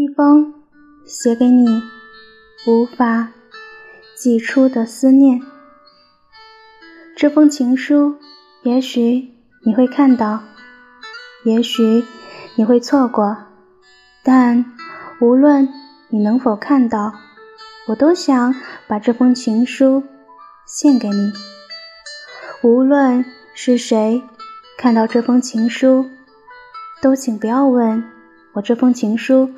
一封写给你无法寄出的思念。这封情书，也许你会看到，也许你会错过，但无论你能否看到，我都想把这封情书献给你。无论是谁看到这封情书，都请不要问我这封情书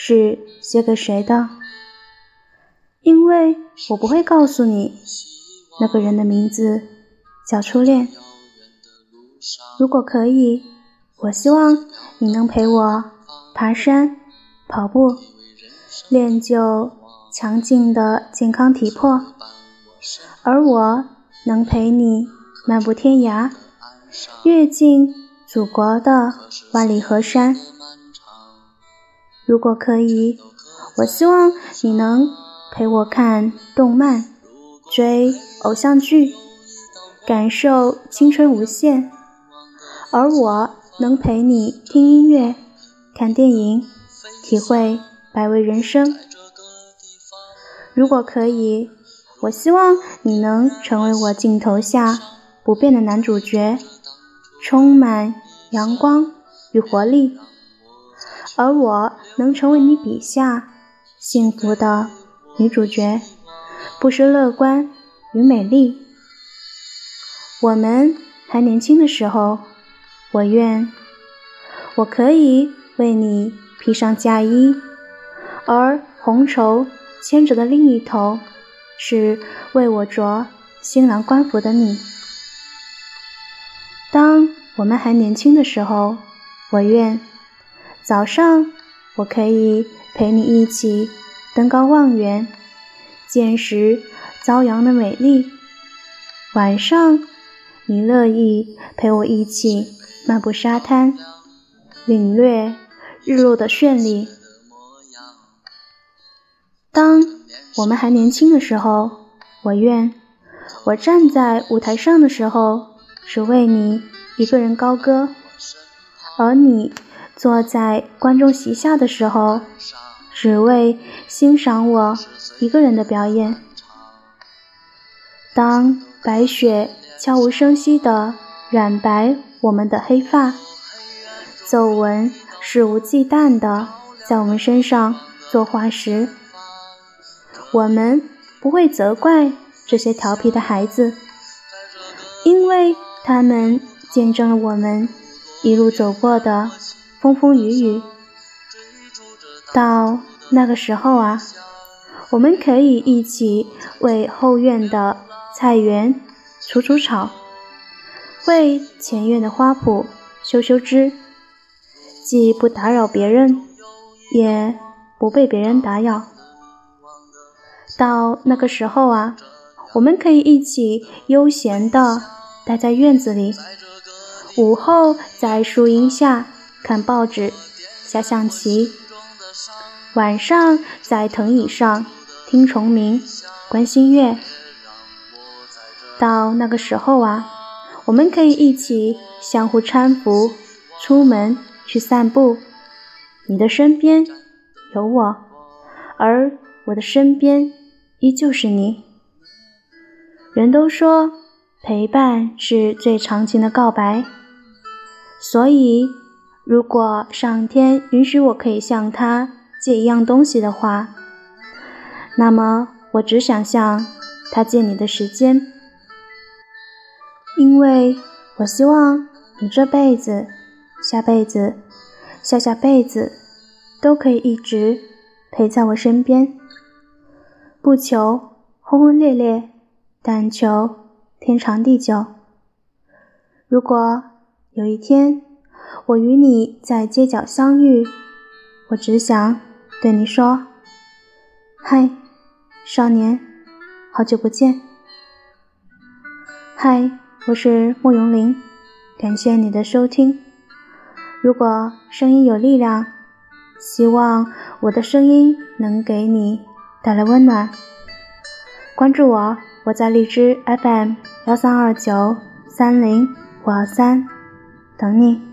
是写给谁的，因为我不会告诉你那个人的名字。叫初恋。如果可以，我希望你能陪我爬山、跑步，练就强劲的健康体魄，而我能陪你漫步天涯，阅尽祖国的万里河山。如果可以，我希望你能陪我看动漫、追偶像剧。感受青春无限，而我能陪你听音乐、看电影，体会百味人生。如果可以，我希望你能成为我镜头下不变的男主角，充满阳光与活力，而我能成为你笔下幸福的女主角，不失乐观与美丽。我们还年轻的时候，我愿我可以为你披上嫁衣，而红绸牵着的另一头，是为我着新郎官服的你。当我们还年轻的时候，我愿早上我可以陪你一起登高望远，见识朝阳的美丽，晚上。你乐意陪我一起漫步沙滩，领略日落的绚丽。当我们还年轻的时候，我愿我站在舞台上的时候，只为你一个人高歌；而你坐在观众席下的时候，只为欣赏我一个人的表演。当白雪。悄无声息地染白我们的黑发，皱纹肆无忌惮地在我们身上作画时，我们不会责怪这些调皮的孩子，因为他们见证了我们一路走过的风风雨雨。到那个时候啊，我们可以一起为后院的菜园。除除草，为前院的花圃修修枝，既不打扰别人，也不被别人打扰。到那个时候啊，我们可以一起悠闲地待在院子里，午后在树荫下看报纸、下象棋，晚上在藤椅上听虫鸣、观星月。到那个时候啊，我们可以一起相互搀扶，出门去散步。你的身边有我，而我的身边依旧是你。人都说陪伴是最长情的告白，所以如果上天允许我可以向他借一样东西的话，那么我只想向他借你的时间。因为我希望你这辈子、下辈子、下下辈子都可以一直陪在我身边，不求轰轰烈烈，但求天长地久。如果有一天我与你在街角相遇，我只想对你说：“嗨，少年，好久不见。”嗨。我是慕容林，感谢你的收听。如果声音有力量，希望我的声音能给你带来温暖。关注我，我在荔枝 FM 幺三二九三零五二三等你。